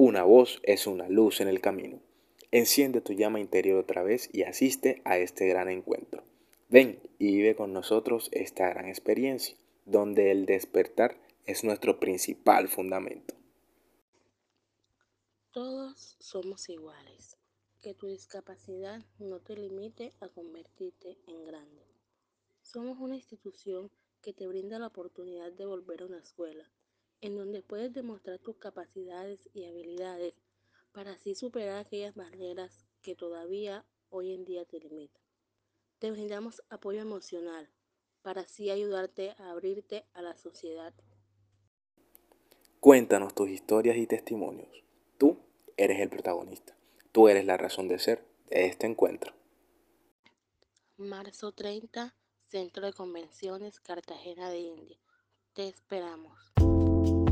Una voz es una luz en el camino. Enciende tu llama interior otra vez y asiste a este gran encuentro. Ven y vive con nosotros esta gran experiencia, donde el despertar es nuestro principal fundamento. Todos somos iguales. Que tu discapacidad no te limite a convertirte en grande. Somos una institución que te brinda la oportunidad de volver a una escuela, en donde puedes demostrar tus capacidades y habilidades para así superar aquellas barreras que todavía hoy en día te limitan. Te brindamos apoyo emocional para así ayudarte a abrirte a la sociedad. Cuéntanos tus historias y testimonios. Tú eres el protagonista. Tú eres la razón de ser de este encuentro. Marzo 30, Centro de Convenciones, Cartagena de India. Te esperamos. thank you